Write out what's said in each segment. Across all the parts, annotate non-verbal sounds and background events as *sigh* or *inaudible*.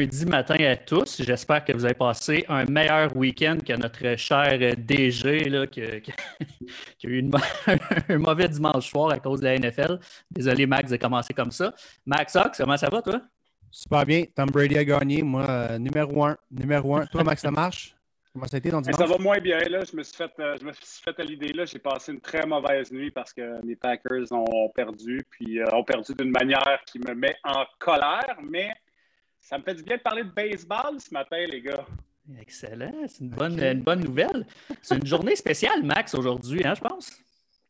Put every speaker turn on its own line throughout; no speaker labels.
lundi matin à tous. J'espère que vous avez passé un meilleur week-end que notre cher DG là, *laughs* qui, a eu *laughs* un mauvais dimanche soir à cause de la NFL. Désolé, Max, de commencer comme ça. Max Ox, comment ça va, toi?
Super bien. Tom Brady a gagné. Moi, euh, numéro un. Numéro un. Toi, Max, ça marche? Comment ça a été dans
Ça va moins bien. Là. Je, me suis fait, euh, je me suis fait à l'idée. J'ai passé une très mauvaise nuit parce que mes Packers ont perdu. Puis euh, ont perdu d'une manière qui me met en colère. Mais ça me fait du bien de parler de baseball ce matin, les gars.
Excellent. C'est une bonne, une bonne nouvelle. C'est une journée spéciale, Max, aujourd'hui, hein, je pense?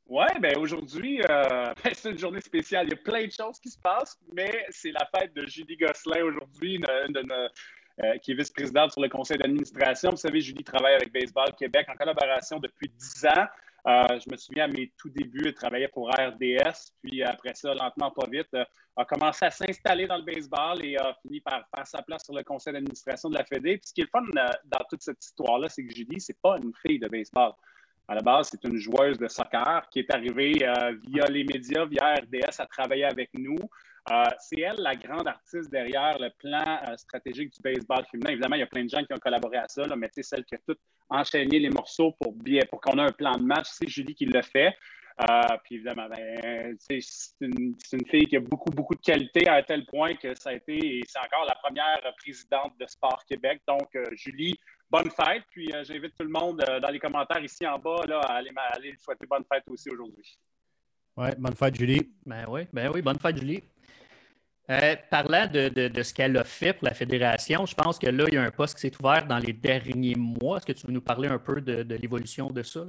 Oui, bien aujourd'hui, euh, *laughs* ben, c'est une journée spéciale. Il y a plein de choses qui se passent, mais c'est la fête de Julie Gosselin aujourd'hui, euh, qui est vice-présidente sur le conseil d'administration. Vous savez, Julie travaille avec Baseball Québec en collaboration depuis 10 ans. Euh, je me souviens à mes tout débuts, elle travaillait pour RDS, puis après ça, lentement, pas vite, a commencé à s'installer dans le baseball et a fini par faire sa place sur le conseil d'administration de la Fédé. Puis ce qui est le fun dans toute cette histoire-là, c'est que Julie, c'est pas une fille de baseball. À la base, c'est une joueuse de soccer qui est arrivée euh, via les médias, via RDS, à travailler avec nous. Euh, c'est elle la grande artiste derrière le plan euh, stratégique du baseball féminin. Évidemment, il y a plein de gens qui ont collaboré à ça, mais c'est celle qui a tout enchaîné les morceaux pour, bien, pour qu'on ait un plan de match. C'est Julie qui le fait. puis évidemment, ben, c'est une, une, fille qui a beaucoup, beaucoup de qualité à tel point que ça a été, et c'est encore la première présidente de Sport Québec. Donc, Julie, bonne fête. Puis euh, j'invite tout le monde euh, dans les commentaires ici en bas là, à aller, aller souhaiter bonne fête aussi aujourd'hui.
Oui, bonne fête, Julie.
Ben oui, ben oui, bonne fête, Julie. Euh, parlant de, ce qu'elle a fait pour la fédération, je pense que là, il y a un poste qui s'est ouvert dans les derniers mois. Est-ce que tu veux nous parler un peu de, l'évolution de ça?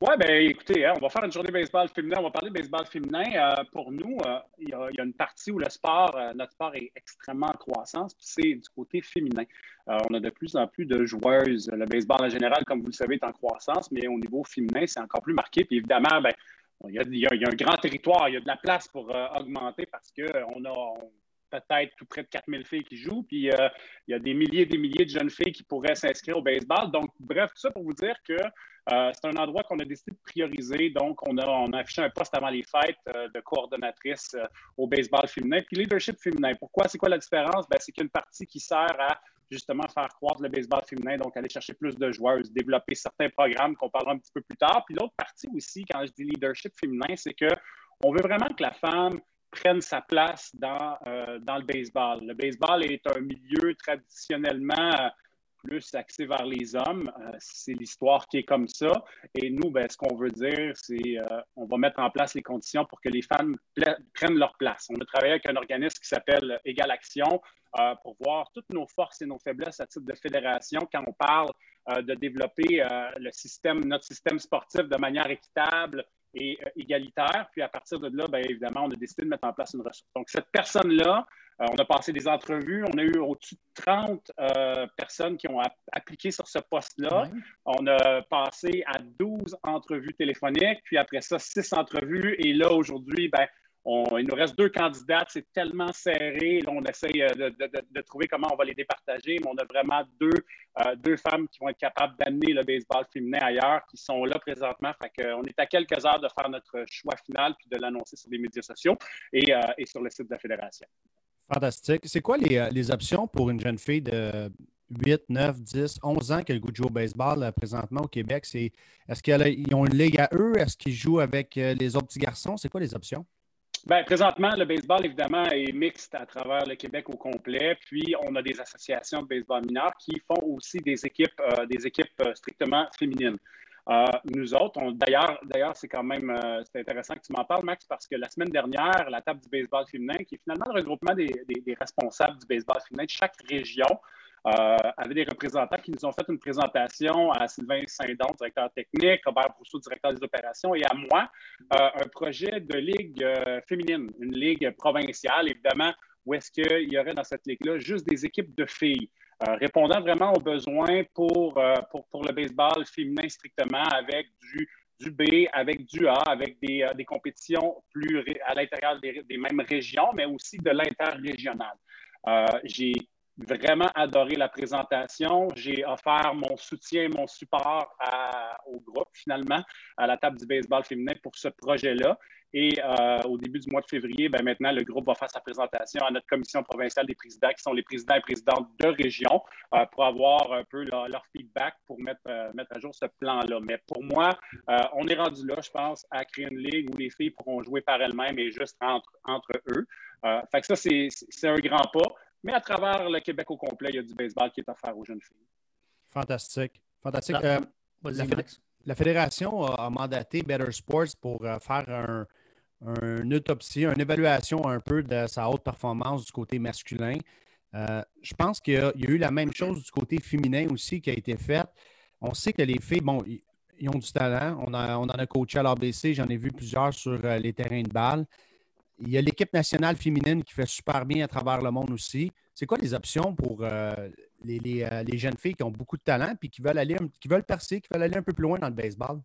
Oui, bien écoutez, hein, on va faire une journée baseball féminin. On va parler de baseball féminin. Euh, pour nous, euh, il y, a une partie où le sport, euh, notre sport est extrêmement en croissance, puis c'est du côté féminin. on a de plus en plus de joueuses. Le baseball en général, comme vous le savez, est en croissance, mais au niveau féminin, c'est encore plus marqué. Puis évidemment, ben, il, y a, un grand territoire, il y a de la place pour augmenter parce qu'on a, peut-être tout près de 4000 filles qui jouent, puis il y a des milliers et des milliers de jeunes filles qui pourraient s'inscrire au baseball. Donc, bref, tout ça pour vous dire que euh, c'est un endroit qu'on a décidé de prioriser. Donc, on a, affiché un poste avant les fêtes euh, de coordonnatrice euh, au baseball féminin. Puis leadership féminin. Pourquoi? C'est quoi la différence? Ben, c'est qu'il y a une partie qui sert à justement faire croître le baseball féminin, donc aller chercher plus de joueurs, développer certains programmes qu'on parlera un petit peu plus tard. Puis l'autre partie aussi, quand je dis leadership féminin, c'est qu'on veut vraiment que la femme prenne sa place dans, dans le baseball. Le baseball est un milieu traditionnellement plus axé vers les hommes. Euh, c'est l'histoire qui est comme ça. Et nous, ben, ce qu'on veut dire, c'est euh, on va mettre en place les conditions pour que les femmes prennent leur place. On a travaillé avec un organisme qui s'appelle Égal Action euh, pour voir toutes nos forces et nos faiblesses à titre de fédération quand on parle de développer notre système sportif de manière équitable, et égalitaire. Puis à partir de là, bien évidemment, on a décidé de mettre en place une ressource. Donc, cette personne-là, euh, on a passé des entrevues. On a eu au-dessus de 30 euh, personnes qui ont appliqué sur ce poste-là. On a passé à 12 entrevues téléphoniques, puis après ça, 6 entrevues. Et là, aujourd'hui, ben, il nous reste deux candidates, c'est tellement serré. Là, on essaye euh, de, trouver comment on va les départager, mais on a vraiment deux, deux femmes qui vont être capables d'amener le baseball féminin ailleurs, qui sont là présentement. Fait on est à quelques heures de faire notre choix final puis de l'annoncer sur les médias sociaux et, et sur le site de la Fédération.
Fantastique. C'est quoi euh, les, options pour une jeune fille de 8, 9, 10, 11 ans qui a le goût de jouer au baseball euh, présentement au Québec? est-ce qu'ils ont une ligue à eux? Est-ce qu'ils jouent avec euh, les autres petits garçons? C'est quoi les options?
Bien, présentement, le baseball, évidemment, est mixte à travers le Québec au complet. Puis, on a des associations de baseball mineur qui font aussi des équipes strictement féminines. Euh, nous autres, d'ailleurs, c'est quand même euh, c'est intéressant que tu m'en parles, Max, parce que la semaine dernière, la table du baseball féminin, qui est finalement le regroupement des, responsables du baseball féminin de chaque région, euh, avait des représentants qui nous ont fait une présentation à Sylvain Saint-Don, directeur technique, Robert Brousseau, directeur des opérations, et à moi, un projet de ligue féminine, une ligue provinciale, évidemment, où est-ce qu'il y aurait dans cette ligue-là juste des équipes de filles. Euh, répondant vraiment aux besoins pour, euh, pour, pour, le baseball féminin strictement avec du, du B, avec du A, avec des, euh, compétitions plus à l'intérieur des, des, mêmes régions, mais aussi de l'interrégional. J'ai vraiment adoré la présentation. J'ai offert mon soutien, mon support à, au groupe, finalement, à la table du baseball féminin pour ce projet-là. Et euh, au début du mois de février, ben, maintenant, le groupe va faire sa présentation à notre commission provinciale des présidents, qui sont les présidents et présidentes de région, euh, pour avoir un peu leur, feedback pour mettre, euh, mettre à jour ce plan-là. Mais pour moi, on est rendu là, je pense, à créer une ligue où les filles pourront jouer par elles-mêmes et juste entre, entre eux. fait que ça, c'est un grand pas. Mais à travers le Québec au complet, il y a du baseball qui est offert aux jeunes filles.
Fantastique. Fantastique. Ah, la, fédération a, mandaté Better Sports pour faire un, une autopsie, une évaluation un peu de sa haute performance du côté masculin. Euh, je pense qu'il y, a eu la même chose du côté féminin aussi qui a été faite. On sait que les filles, bon, ils ont du talent. On, en a coaché à l'ABC, j'en ai vu plusieurs sur euh, les terrains de balle. Il y a l'équipe nationale féminine qui fait super bien à travers le monde aussi. C'est quoi les options pour euh, les, les, jeunes filles qui ont beaucoup de talent et qui veulent qui veulent percer, qui veulent aller un peu plus loin dans le baseball?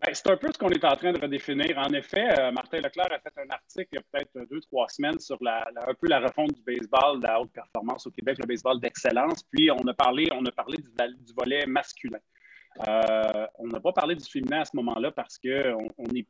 Ben, c'est un peu ce qu'on est en train de redéfinir. En effet, euh, Martin Leclerc a fait un article il y a peut-être deux, trois semaines sur un peu la refonte du baseball de la haute performance au Québec, le baseball d'excellence. Puis on a parlé, on a parlé du, volet masculin. Euh, on n'a pas parlé du féminin à ce moment-là parce qu'on on est,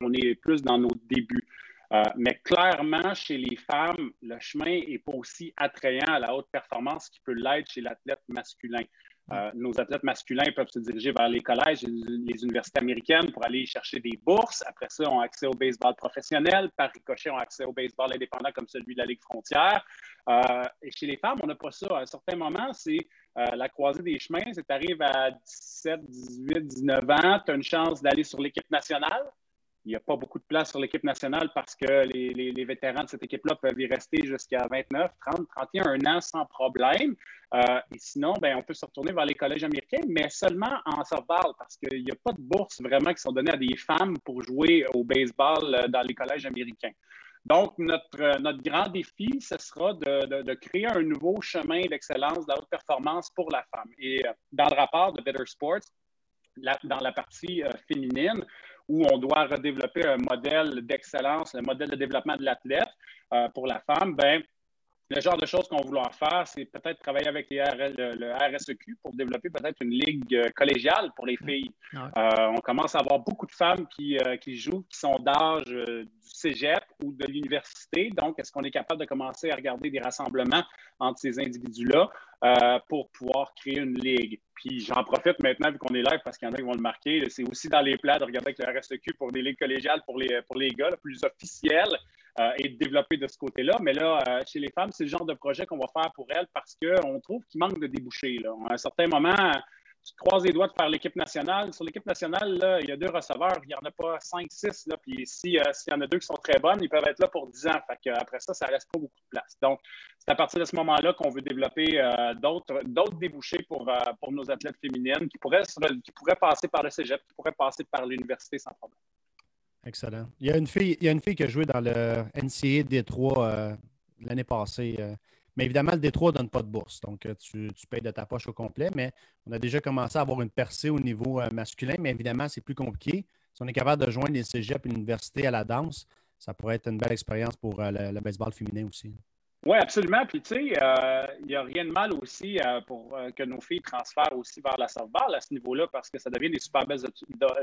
on, est plus dans nos débuts. Euh, mais clairement, chez les femmes, le chemin n'est pas aussi attrayant à la haute performance qu'il peut l'être chez l'athlète masculin. Euh, nos athlètes masculins peuvent se diriger vers les collèges et les universités américaines pour aller chercher des bourses. Après ça, ont accès au baseball professionnel. Par ricochet, ont accès au baseball indépendant comme celui de la Ligue frontière. Euh, et chez les femmes, on n'a pas ça. À un certain moment, c'est euh, la croisée des chemins. Tu arrives à 17, 18, 19 ans, tu as une chance d'aller sur l'équipe nationale il n'y a pas beaucoup de place sur l'équipe nationale parce que les, vétérans de cette équipe-là peuvent y rester jusqu'à 29, 30, 31 ans sans problème. Euh, et sinon, ben, on peut se retourner vers les collèges américains, mais seulement en softball parce qu'il n'y a pas de bourses vraiment qui sont données à des femmes pour jouer au baseball euh, dans les collèges américains. Donc, notre, euh, notre grand défi, ce sera de, de créer un nouveau chemin d'excellence, de haute performance pour la femme. Et dans le rapport de Better Sports, dans la partie féminine, où on doit redévelopper un modèle d'excellence, un modèle de développement de l'athlète euh, pour la femme, ben, le genre de choses qu'on va vouloir faire, c'est peut-être travailler avec les le, RSEQ pour développer peut-être une ligue euh, collégiale pour les filles. Euh, on commence à avoir beaucoup de femmes qui, qui jouent, qui sont d'âge du cégep ou de l'université. Donc, est-ce qu'on est capable de commencer à regarder des rassemblements entre ces individus-là pour pouvoir créer une ligue? Puis j'en profite maintenant, vu qu'on est live, parce qu'il y en a qui vont le marquer. C'est aussi dans les plans de regarder avec le RSEQ pour des ligues collégiales pour les, pour les gars, plus officielles, euh, et de développer de ce côté-là. Mais là, euh, chez les femmes, c'est le genre de projet qu'on va faire pour elles parce qu'on trouve qu'il manque de débouchés. Là. À un certain moment, tu croises les doigts de faire l'équipe nationale. Sur l'équipe nationale, il y a deux receveurs, il n'y en a pas cinq, six. Là, puis euh, s'il y en a deux qui sont très bonnes, ils peuvent être là pour dix ans. Fait après ça, ça ne reste pas beaucoup de place. Donc, c'est à partir de ce moment-là qu'on veut développer euh, d'autres, débouchés pour, euh, pour nos athlètes féminines qui pourraient, qui pourraient passer par le cégep, qui pourraient passer par l'université sans problème.
Excellent. Il y a une fille, il y a une fille qui a joué dans le NCA Détroit l'année passée. Mais évidemment, le Détroit ne donne pas de bourse. Donc, euh, tu, payes de ta poche au complet. Mais on a déjà commencé à avoir une percée au niveau euh, masculin. Mais évidemment, c'est plus compliqué. Si on est capable de joindre les cégeps et l'université à la danse, ça pourrait être une belle expérience pour euh, le baseball féminin aussi.
Oui, absolument. Puis, tu sais, il euh, n'y a rien de mal aussi euh, pour euh, que nos filles transfèrent aussi vers la softball à ce niveau-là parce que ça devient des super belles,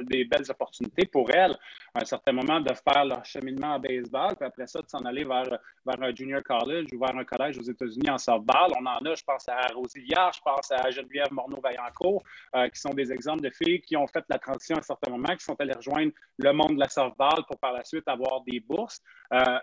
des belles opportunités pour elles à un certain moment de faire leur cheminement en baseball, puis après ça, de s'en aller vers, vers un junior college ou vers un collège aux États-Unis en softball. On en a, je pense à Rosie Viard, je pense à Geneviève Morneau-Vaillancourt, qui sont des exemples de filles qui ont fait la transition à un certain moment, qui sont allées rejoindre le monde de la softball pour par la suite avoir des bourses.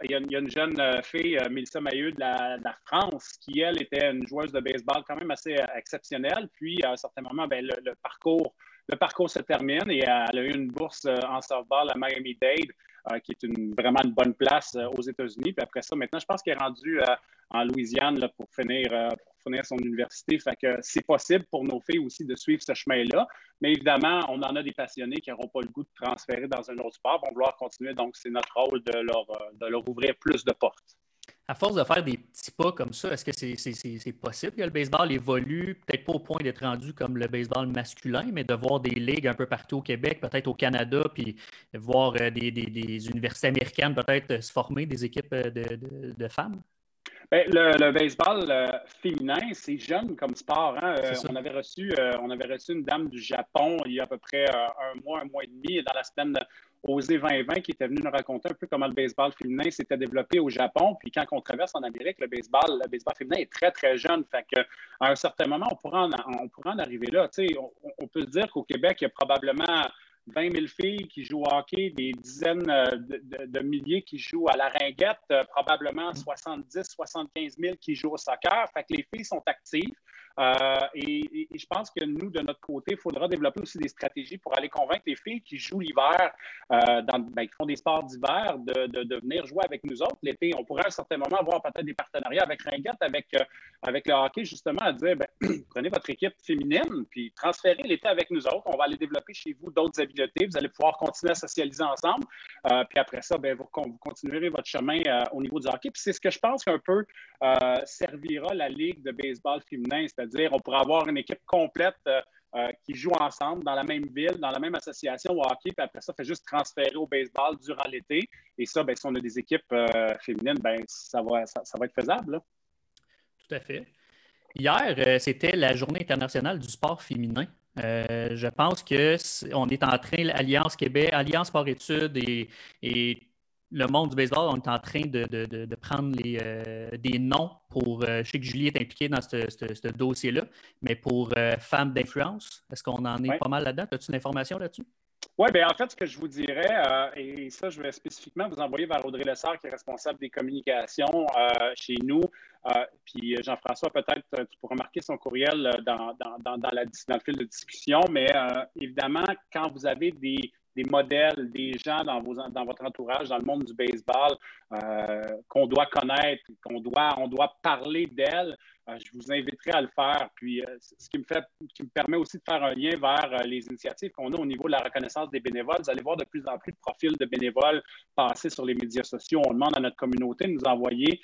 Il y, a une jeune fille, Mélissa Mailleux, de la, France, qui, elle, était une joueuse de baseball quand même assez euh, exceptionnelle. Puis, à un certain moment, ben, le, parcours, le parcours se termine et elle a eu une bourse euh, en softball à Miami-Dade, euh, qui est une, vraiment une bonne place aux États-Unis. Puis après ça, maintenant, je pense qu'elle est rendue en Louisiane pour, finir, son université. Fait que c'est possible pour nos filles aussi de suivre ce chemin-là. Mais évidemment, on en a des passionnés qui n'auront pas le goût de transférer dans un autre sport, vont vouloir continuer. Donc, c'est notre rôle de leur ouvrir plus de portes
à force de faire des petits pas comme ça, est-ce que c'est possible que le baseball évolue, peut-être pas au point d'être rendu comme le baseball masculin, mais de voir des ligues un peu partout au Québec, peut-être au Canada, puis voir euh, des, universités américaines peut-être se former des équipes euh, de femmes?
Ben, le, baseball euh, féminin, c'est jeune comme sport. Hein. Euh, on, avait reçu, euh, on avait reçu une dame du Japon il y a à peu près un mois, un mois et demi, dans la semaine Osé 2020, qui était venue nous raconter un peu comment le baseball féminin s'était développé au Japon. Puis quand on traverse en Amérique, le baseball, le baseball féminin est très, très jeune. Fait que, à un certain moment, on pourra en, on en arriver là. On, on peut dire qu'au Québec, il y a probablement 20 000 filles qui jouent au hockey, des dizaines euh, de, milliers qui jouent à la ringuette, euh, probablement 70, 75 000 qui jouent au soccer. Fait que les filles sont actives. Euh, et, je pense que nous, de notre côté, il faudra développer aussi des stratégies pour aller convaincre les filles qui jouent l'hiver, euh, ben, qui font des sports d'hiver, de, venir jouer avec nous autres l'été. On pourrait à un certain moment avoir peut-être des partenariats avec Ringuette, avec, euh, avec le hockey, justement, à dire ben, *clears throat* prenez votre équipe féminine, puis transférez l'été avec nous autres. On va aller développer chez vous d'autres habiletés. Vous allez pouvoir continuer à socialiser ensemble. puis après ça, ben, vous, continuerez votre chemin au niveau du hockey. Puis c'est ce que je pense qu'un peu servira la Ligue de baseball féminin, cest dire on pourrait avoir une équipe complète euh, euh, qui joue ensemble dans la même ville, dans la même association au hockey, puis après ça, fait juste transférer au baseball durant l'été. Et ça, ben, si on a des équipes euh, féminines, ben, ça, va, ça, va être faisable.
Tout à fait. Hier, c'était la journée internationale du sport féminin. je pense qu'on est en train, l'Alliance Québec, Alliance Sport-Études et, et le monde du baseball, on est en train de, prendre les, euh, des noms pour. Euh, je sais que Julie est impliquée dans ce dossier-là, mais pour euh, femmes d'influence, est-ce qu'on en est pas mal là-dedans? As-tu une information là-dessus?
Oui, bien en fait, ce que je vous dirais, et ça, je vais spécifiquement vous envoyer vers Audrey Lessard, qui est responsable des communications chez nous. puis Jean-François, peut-être tu pourras marquer son courriel dans, dans, dans, la, dans le fil de discussion, mais évidemment, quand vous avez des des modèles, des gens dans, votre entourage, dans le monde du baseball, euh, qu'on doit connaître, qu'on doit, on doit parler d'elles. Euh, je vous inviterai à le faire. Puis, euh, ce qui me, permet aussi de faire un lien vers les initiatives qu'on a au niveau de la reconnaissance des bénévoles. Vous allez voir de plus en plus de profils de bénévoles passer sur les médias sociaux. On demande à notre communauté de nous envoyer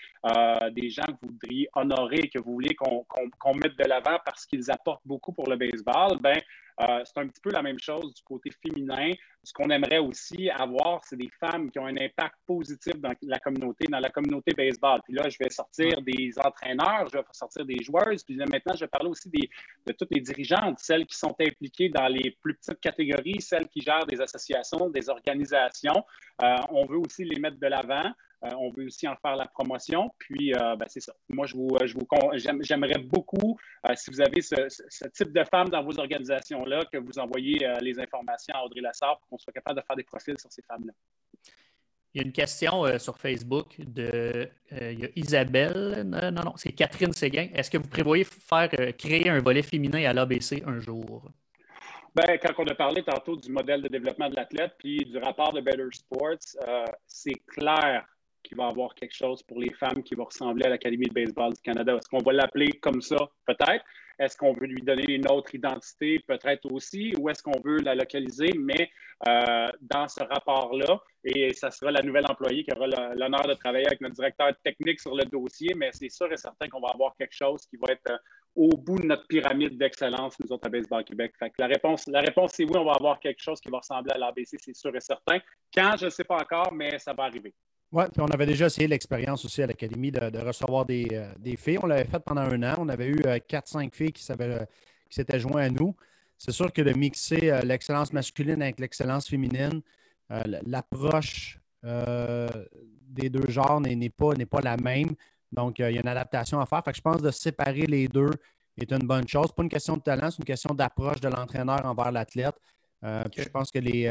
des gens que vous voudriez honorer, que vous voulez qu'on mette de l'avant parce qu'ils apportent beaucoup pour le baseball. Ben, euh, c'est un petit peu la même chose du côté féminin. Ce qu'on aimerait aussi avoir, c'est des femmes qui ont un impact positif dans la communauté, dans la communauté baseball. Puis là, je vais sortir des entraîneurs, je vais sortir des joueuses, puis là, maintenant, je vais parler aussi de toutes les dirigeantes, celles qui sont impliquées dans les plus petites catégories, celles qui gèrent des associations, des organisations. Euh, on veut aussi les mettre de l'avant. Euh, on veut aussi en faire la promotion. Puis, euh, ben, c'est ça. Moi, je vous, je vous j'aimerais beaucoup, euh, si vous avez ce, type de femmes dans vos organisations-là, que vous envoyez les informations à Audrey Lassard pour qu'on soit capable de faire des profils sur ces femmes-là.
Il y a une question sur Facebook de il y a Isabelle. Non, non, non c'est Catherine Séguin. Est-ce que vous prévoyez faire créer un volet féminin à l'ABC un jour?
Bien, quand on a parlé tantôt du modèle de développement de l'athlète puis du rapport de Better Sports, c'est clair qu'il va avoir quelque chose pour les femmes qui va ressembler à l'Académie de baseball du Canada. Est-ce qu'on va l'appeler comme ça? Peut-être. Est-ce qu'on veut lui donner une autre identité? Peut-être aussi. Ou est-ce qu'on veut la localiser? Mais euh, dans ce rapport-là, et ça sera la nouvelle employée qui aura l'honneur de travailler avec notre directeur technique sur le dossier, mais c'est sûr et certain qu'on va avoir quelque chose qui va être euh, au bout de notre pyramide d'excellence, nous autres à Baseball Québec. La réponse, la réponse c'est oui, on va avoir quelque chose qui va ressembler à l'ABC, c'est sûr et certain. Quand, je ne sais pas encore, mais ça va arriver.
Oui, puis on avait déjà essayé l'expérience aussi à l'Académie de, recevoir euh, des, filles. On l'avait fait pendant un an. On avait eu 4-5 euh, filles qui, s'étaient jointes à nous. C'est sûr que de mixer euh, l'excellence masculine avec l'excellence féminine, l'approche des deux genres n'est pas, pas la même. Donc, il y a une adaptation à faire. Fait que je pense de séparer les deux est une bonne chose. Pas une question de talent, c'est une question d'approche de l'entraîneur envers l'athlète. Je pense que les,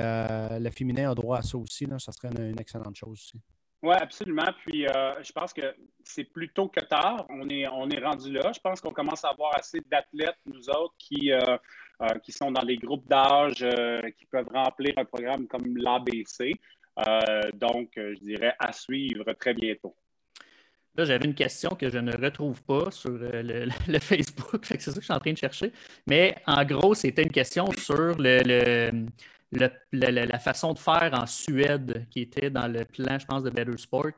le féminin a droit à ça aussi. Ça serait une excellente chose aussi.
Oui, absolument. Puis euh, je pense que c'est plutôt que tard. On est, on est rendu là. Je pense qu'on commence à avoir assez d'athlètes, nous autres, qui, euh, euh, qui sont dans les groupes d'âge, qui peuvent remplir un programme comme l'ABC. donc, je dirais à suivre très bientôt.
Là, j'avais une question que je ne retrouve pas sur le, Facebook, *laughs* c'est ça que je suis en train de chercher. Mais en gros, c'était une question sur le la, façon de faire en Suède qui était dans le plan, je pense, de Better Sport.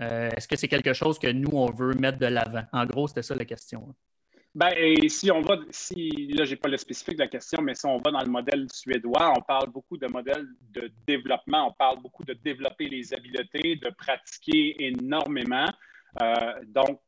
Euh, est-ce que c'est quelque chose que nous, on veut mettre de l'avant? En gros, c'était ça la question.
Ben, et si on va, si, là, je n'ai pas le spécifique de la question, mais si on va dans le modèle suédois, on parle beaucoup de modèle de développement, on parle beaucoup de développer les habiletés, de pratiquer énormément. Euh, donc,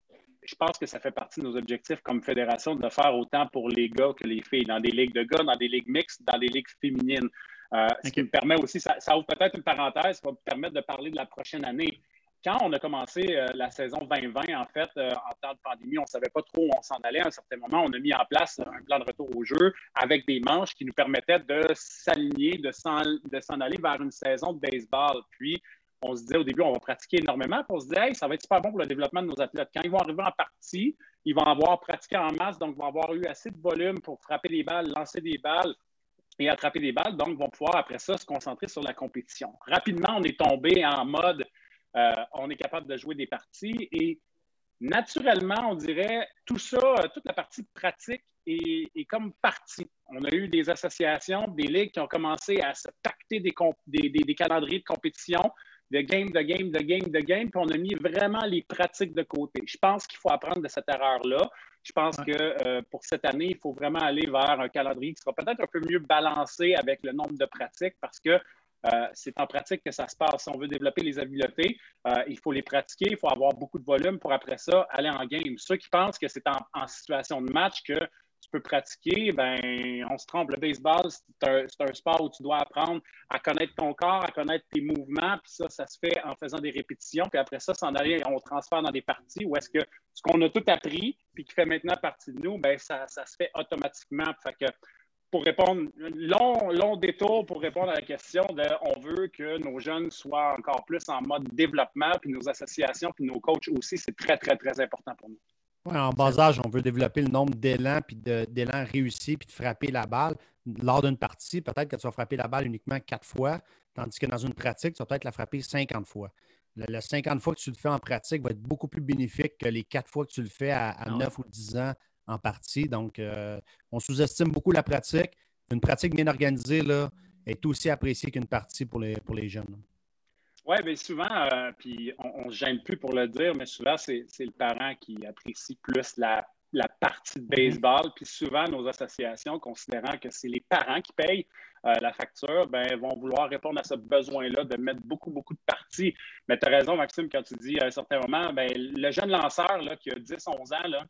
je pense que ça fait partie de nos objectifs comme fédération de faire autant pour les gars que les filles, dans des ligues de gars, dans des ligues mixtes, dans des ligues féminines. Euh, ce qui me permet aussi, ça, ouvre peut-être une parenthèse, ça va me permettre de parler de la prochaine année. Quand on a commencé euh, la saison 2020, en fait, euh, en temps de pandémie, on ne savait pas trop où on s'en allait. À un certain moment, on a mis en place un plan de retour au jeu avec des manches qui nous permettaient de s'aligner, de s'en aller vers une saison de baseball. Puis, on se disait au début, on va pratiquer énormément. Puis on se disait, hey, ça va être super bon pour le développement de nos athlètes. Quand ils vont arriver en partie, ils vont avoir pratiqué en masse, donc vont avoir eu assez de volume pour frapper des balles, lancer des balles et attraper des balles, donc vont pouvoir après ça se concentrer sur la compétition. Rapidement, on est tombé en mode, euh, on est capable de jouer des parties et naturellement, on dirait, tout ça, toute la partie pratique est, comme partie. On a eu des associations, des ligues qui ont commencé à se pacter des calendriers de compétition de game, de game, de game, de game, puis on a mis vraiment les pratiques de côté. Je pense qu'il faut apprendre de cette erreur-là. Je pense que euh, pour cette année, il faut vraiment aller vers un calendrier qui sera peut-être un peu mieux balancé avec le nombre de pratiques parce que euh, c'est en pratique que ça se passe. Si on veut développer les habiletés, euh, il faut les pratiquer, il faut avoir beaucoup de volume pour après ça aller en game. Ceux qui pensent que c'est en, en, situation de match que pratiquer, ben, on se trompe. Le baseball, c'est un, sport où tu dois apprendre à connaître ton corps, à connaître tes mouvements, puis ça, ça se fait en faisant des répétitions, puis après ça, s'en aller, on transfère dans des parties où est-ce que ce qu'on a tout appris, puis qui fait maintenant partie de nous, ben, ça, se fait automatiquement. Que pour répondre, long, long détour pour répondre à la question de on veut que nos jeunes soient encore plus en mode développement, puis nos associations, puis nos coachs aussi, c'est très, très, très important pour nous
en bas âge, on veut développer le nombre d'élans puis d'élan réussis puis de frapper la balle. Lors d'une partie, peut-être que tu vas frapper la balle uniquement quatre fois, tandis que dans une pratique, tu vas peut-être la frapper 50 fois. Le, 50 fois que tu le fais en pratique va être beaucoup plus bénéfique que les quatre fois que tu le fais à, 9 ah ou 10 ans en partie. Donc, euh, on sous-estime beaucoup la pratique. Une pratique bien organisée là, est aussi appréciée qu'une partie pour les, pour les jeunes.
Oui, bien souvent, euh, puis on ne se gêne plus pour le dire, mais souvent, c'est le parent qui apprécie plus la, partie de baseball. Puis souvent, nos associations, considérant que c'est les parents qui payent euh, la facture, ben, vont vouloir répondre à ce besoin-là de mettre beaucoup, beaucoup de parties. Mais tu as raison, Maxime, quand tu dis à un certain moment, ben, le jeune lanceur là, qui a 10, 11 ans, là,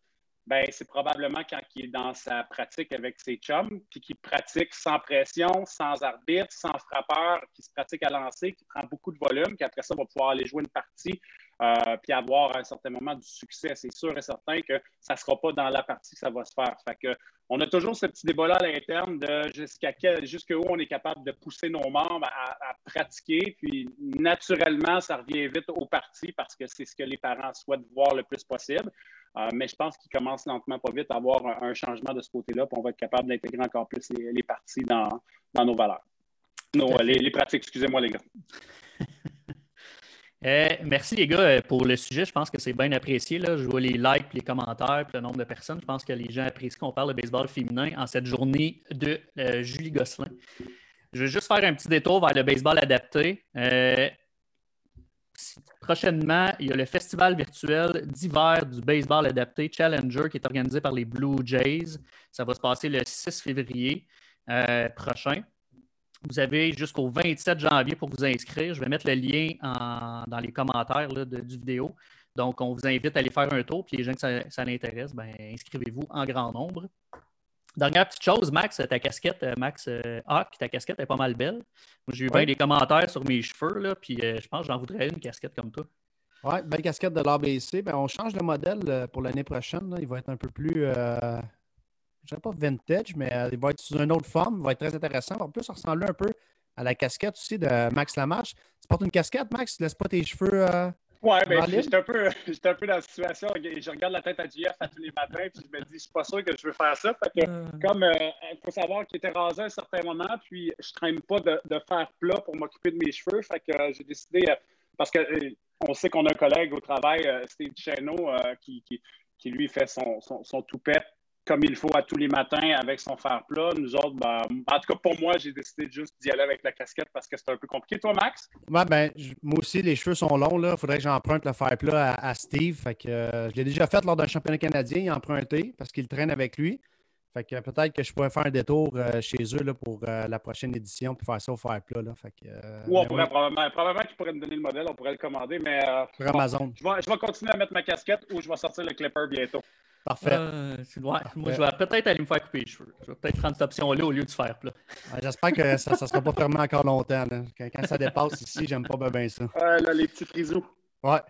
ben, c'est probablement quand il est dans sa pratique avec ses chums, puis qu'il pratique sans pression, sans arbitre, sans frappeur, qui se pratique à lancer, qui prend beaucoup de volume, puis après ça, va pouvoir aller jouer une partie, euh, puis avoir à un certain moment du succès. C'est sûr et certain que ça ne sera pas dans la partie que ça va se faire. Fait que, on a toujours ce petit débat-là à l'interne de jusqu'à quel, jusqu'où on est capable de pousser nos membres à, à, pratiquer, puis naturellement, ça revient vite aux parties parce que c'est ce que les parents souhaitent voir le plus possible. Euh, mais je pense qu'il commence lentement, pas vite, à avoir un, changement de ce côté-là, puis on va être capable d'intégrer encore plus les, parties dans, nos valeurs. les, pratiques, excusez-moi, les gars.
Eh, merci les gars euh, pour le sujet. Je pense que c'est bien apprécié. Je vois les likes, les commentaires, puis le nombre de personnes. Je pense que les gens apprécient qu'on parle de baseball féminin en cette journée de euh, Julie Gosselin. Je vais juste faire un petit détour vers le baseball adapté prochainement, il y a le festival virtuel d'hiver du baseball adapté Challenger qui est organisé par les Blue Jays. Ça va se passer le 6 février euh, prochain. Vous avez jusqu'au 27 janvier pour vous inscrire. Je vais mettre le lien dans les commentaires du vidéo. Donc, on vous invite à aller faire un tour. Puis les gens que ça, ça l'intéresse, ben, inscrivez-vous en grand nombre. Dernière petite chose, Max, ta casquette, euh, Max euh, Hawk, ta casquette est pas mal belle. J'ai eu bien des commentaires sur mes cheveux, là, puis euh, je pense que j'en voudrais une casquette comme toi.
Oui, belle casquette de l'ABC. Ben, on change de modèle pour l'année prochaine. Il va être un peu plus, je ne dirais pas vintage, mais il va être sous une autre forme. Il va être très intéressant. En plus ressembler un peu à la casquette aussi de Max Lamarche. Tu portes une casquette, Max? Tu ne laisses pas tes cheveux
oui, ben, j'étais un, peu, *laughs* un peu dans la situation. Je regarde la tête à JF à tous les matins, puis je me dis, je suis pas sûr que je veux faire ça. que, hmm. comme euh, il faut savoir qu'il était rasé à un certain moment, puis je traîne pas de, de faire plat pour m'occuper de mes cheveux. Fait que euh, j'ai décidé, euh, parce que on sait qu'on a un collègue au travail, Steve Cheno, qui, qui, qui, lui fait son, son, son toupet comme il faut à tous les matins avec son fer plat. Nous autres, ben, en tout cas, pour moi, j'ai décidé juste d'y aller avec la casquette parce que c'est un peu compliqué. Toi, Max?
Ouais, ben, moi aussi, les cheveux sont longs. Il faudrait que j'emprunte le fer plat à, Steve. Fait que, euh, je l'ai déjà fait lors d'un championnat canadien. Il a emprunté parce qu'il traîne avec lui. Fait que peut-être que je pourrais faire un détour chez eux là, pour la prochaine édition puis faire ça au fer plat. Là. Fait que,
Ou on pourrait probablement, probablement qu'ils pourraient nous donner le modèle, on pourrait le commander, mais
sur Amazon.
je, vais, je vais continuer à mettre ma casquette ou je vais sortir le clipper bientôt.
Parfait.
Moi, je vais peut-être aller me faire couper les cheveux. Je vais peut-être prendre cette option-là au lieu du fer plat.
J'espère que ça ne sera pas fermé encore longtemps. Quand, ça dépasse ici, j'aime pas bien ça.
là, les petits frisous.
Ouais.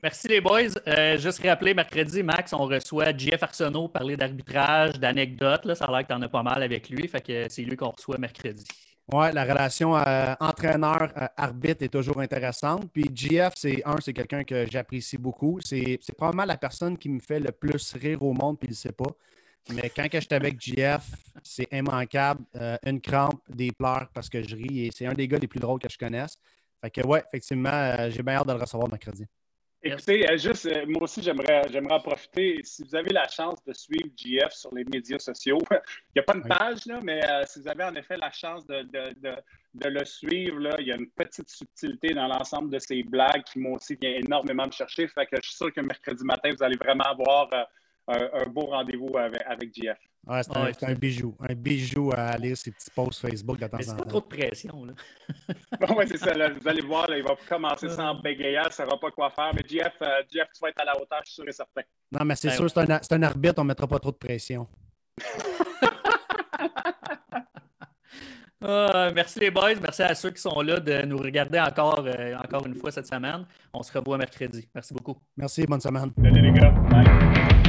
Merci les boys. Euh, juste rappeler, mercredi, Max, on reçoit Jeff Arsenault parler d'arbitrage, d'anecdotes. Ça a l'air que tu en as pas mal avec lui. Fait que c'est lui qu'on reçoit mercredi.
Oui, la relation euh, entraîneur-arbitre est toujours intéressante. Puis GF, c'est un, c'est quelqu'un que j'apprécie beaucoup. C'est probablement la personne qui me fait le plus rire au monde, puis il ne sait pas. Mais quand je suis avec GF, c'est immanquable. Euh, une crampe, des pleurs parce que je ris. Et c'est un des gars les plus drôles que je connaisse. Fait que ouais, effectivement, euh, j'ai bien hâte de le recevoir mercredi.
Écoutez, euh, juste, euh, moi aussi, j'aimerais, j'aimerais en profiter. Si vous avez la chance de suivre GF sur les médias sociaux, *laughs* il n'y a pas une page, là, mais euh, si vous avez en effet la chance de, le suivre, là, il y a une petite subtilité dans l'ensemble de ces blagues qui, moi aussi, vient énormément me chercher. Fait que je suis sûr que mercredi matin, vous allez vraiment avoir un, beau rendez-vous avec, avec GF.
Ouais, c'est un, bijou. Un bijou à lire ses petits posts Facebook de temps en temps.
C'est pas trop de pression. Là. *laughs*
oui, c'est ça. vous allez voir, il va commencer sans bégayer, il ne saura pas quoi faire. Mais Jeff, euh, Jeff, tu vas être à la hauteur, je suis sûr et certain.
Non, mais c'est ben sûr, c'est un, un, arbitre, on ne mettra pas trop de pression. *laughs*
Ah, merci les boys. Merci à ceux qui sont là de nous regarder encore, euh, encore une fois cette semaine. On se revoit mercredi. Merci beaucoup.
Merci, bonne semaine.
Salut les gars. Bye.